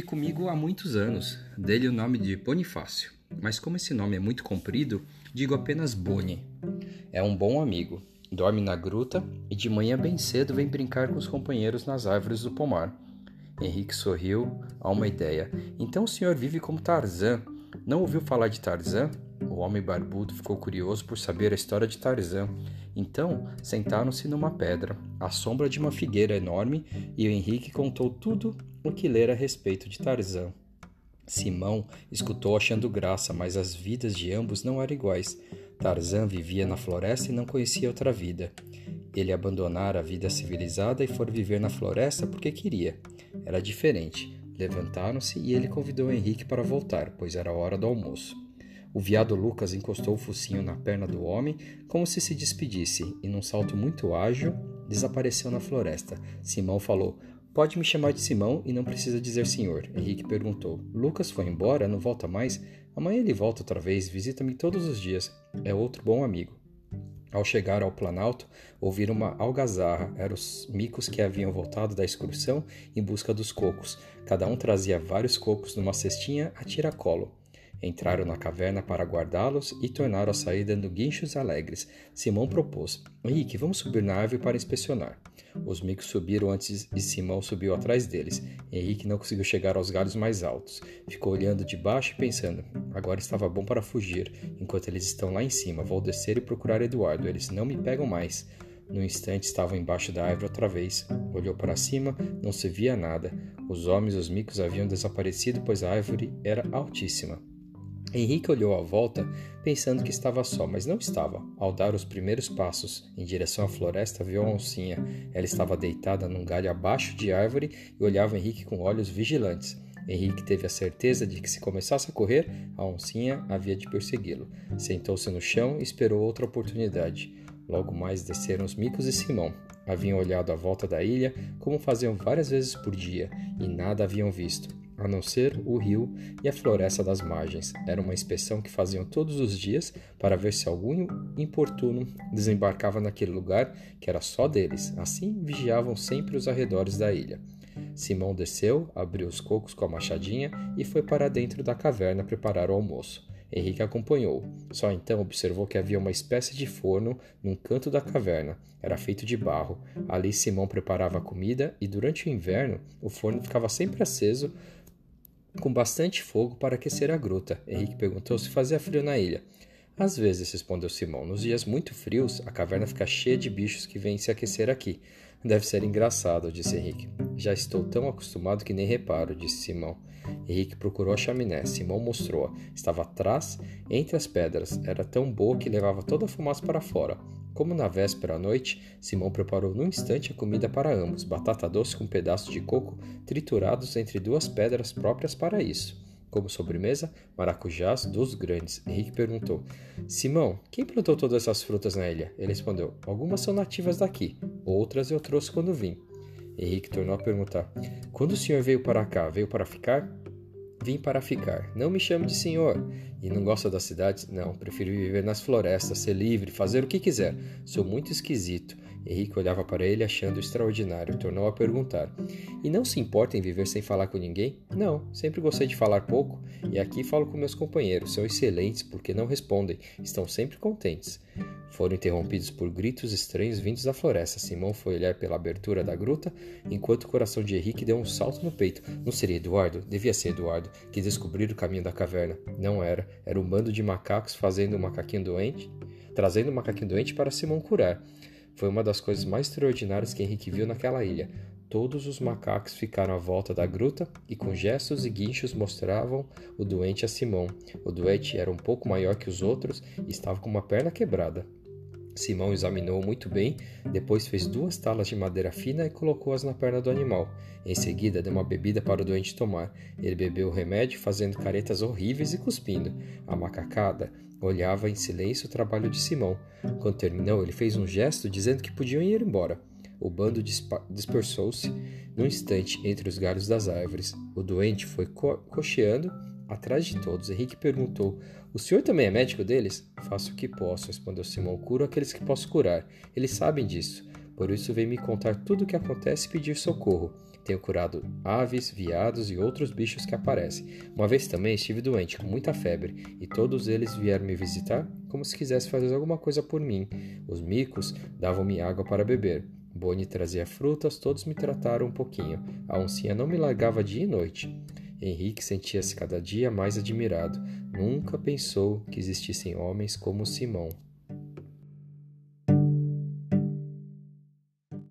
comigo há muitos anos, dele o nome de Bonifácio, mas como esse nome é muito comprido, digo apenas Boni. É um bom amigo, dorme na gruta e de manhã bem cedo vem brincar com os companheiros nas árvores do pomar. Henrique sorriu a uma ideia. Então o senhor vive como Tarzan. Não ouviu falar de Tarzan? O homem barbudo ficou curioso por saber a história de Tarzan. Então sentaram-se numa pedra, à sombra de uma figueira enorme, e Henrique contou tudo o que lera a respeito de Tarzan. Simão escutou achando graça, mas as vidas de ambos não eram iguais. Tarzan vivia na floresta e não conhecia outra vida. Ele abandonara a vida civilizada e foi viver na floresta porque queria. Era diferente. Levantaram-se e ele convidou Henrique para voltar, pois era hora do almoço. O viado Lucas encostou o focinho na perna do homem, como se se despedisse, e num salto muito ágil, desapareceu na floresta. Simão falou: Pode me chamar de Simão e não precisa dizer senhor. Henrique perguntou: Lucas foi embora? Não volta mais? Amanhã ele volta outra vez, visita-me todos os dias. É outro bom amigo. Ao chegar ao Planalto, ouviram uma algazarra. Eram os micos que haviam voltado da excursão em busca dos cocos. Cada um trazia vários cocos numa cestinha a tiracolo. Entraram na caverna para guardá-los e tornaram a sair dando guinchos alegres. Simão propôs: Henrique, vamos subir na árvore para inspecionar. Os micos subiram antes e Simão subiu atrás deles. Henrique não conseguiu chegar aos galhos mais altos. Ficou olhando de baixo e pensando: agora estava bom para fugir. Enquanto eles estão lá em cima, vou descer e procurar Eduardo. Eles não me pegam mais. No instante estavam embaixo da árvore outra vez. Olhou para cima, não se via nada. Os homens e os micos haviam desaparecido, pois a árvore era altíssima. Henrique olhou à volta, pensando que estava só, mas não estava. Ao dar os primeiros passos em direção à floresta, viu a oncinha. Ela estava deitada num galho abaixo de árvore e olhava Henrique com olhos vigilantes. Henrique teve a certeza de que se começasse a correr, a oncinha havia de persegui-lo. Sentou-se no chão e esperou outra oportunidade. Logo mais desceram os micos e Simão. Haviam olhado à volta da ilha, como faziam várias vezes por dia, e nada haviam visto a não ser o rio e a floresta das margens. Era uma inspeção que faziam todos os dias para ver se algum importuno desembarcava naquele lugar que era só deles. Assim vigiavam sempre os arredores da ilha. Simão desceu, abriu os cocos com a machadinha e foi para dentro da caverna preparar o almoço. Henrique acompanhou. Só então observou que havia uma espécie de forno num canto da caverna. Era feito de barro. Ali Simão preparava a comida e durante o inverno o forno ficava sempre aceso com bastante fogo para aquecer a gruta. Henrique perguntou se fazia frio na ilha. Às vezes, respondeu Simão. Nos dias muito frios, a caverna fica cheia de bichos que vêm se aquecer aqui. Deve ser engraçado, disse Henrique. Já estou tão acostumado que nem reparo, disse Simão. Henrique procurou a chaminé. Simão mostrou-a. Estava atrás, entre as pedras. Era tão boa que levava toda a fumaça para fora. Como na véspera à noite, Simão preparou num instante a comida para ambos: batata doce com pedaços de coco triturados entre duas pedras próprias para isso. Como sobremesa, maracujás dos grandes. Henrique perguntou: Simão, quem plantou todas essas frutas na ilha? Ele respondeu: Algumas são nativas daqui, outras eu trouxe quando vim. Henrique tornou a perguntar: Quando o senhor veio para cá, veio para ficar? Vim para ficar. Não me chame de senhor. E não gosta das cidades? Não, prefiro viver nas florestas, ser livre, fazer o que quiser. Sou muito esquisito. Henrique olhava para ele achando extraordinário. Tornou a perguntar: E não se importa em viver sem falar com ninguém? Não, sempre gostei de falar pouco. E aqui falo com meus companheiros. São excelentes porque não respondem. Estão sempre contentes. Foram interrompidos por gritos estranhos vindos da floresta. Simão foi olhar pela abertura da gruta, enquanto o coração de Henrique deu um salto no peito. Não seria Eduardo? Devia ser Eduardo, que descobriu o caminho da caverna. Não era. Era um bando de macacos fazendo um macaquinho doente, trazendo um macaquinho doente para Simão curar. Foi uma das coisas mais extraordinárias que Henrique viu naquela ilha. Todos os macacos ficaram à volta da gruta e com gestos e guinchos mostravam o doente a Simão. O doente era um pouco maior que os outros e estava com uma perna quebrada. Simão examinou muito bem, depois fez duas talas de madeira fina e colocou-as na perna do animal. Em seguida, deu uma bebida para o doente tomar. Ele bebeu o remédio, fazendo caretas horríveis e cuspindo. A macacada olhava em silêncio o trabalho de Simão. Quando terminou, ele fez um gesto dizendo que podiam ir embora. O bando dispersou-se num instante entre os galhos das árvores. O doente foi co cocheando atrás de todos. Henrique perguntou: O senhor também é médico deles? Faço o que posso, respondeu Simão. Curo aqueles que posso curar. Eles sabem disso. por isso vem me contar tudo o que acontece e pedir socorro. Tenho curado aves, viados e outros bichos que aparecem. Uma vez também estive doente, com muita febre, e todos eles vieram me visitar como se quisesse fazer alguma coisa por mim. Os micos davam-me água para beber. Boni trazia frutas, todos me trataram um pouquinho. A oncinha não me largava dia e noite. Henrique sentia-se cada dia mais admirado. Nunca pensou que existissem homens como Simão.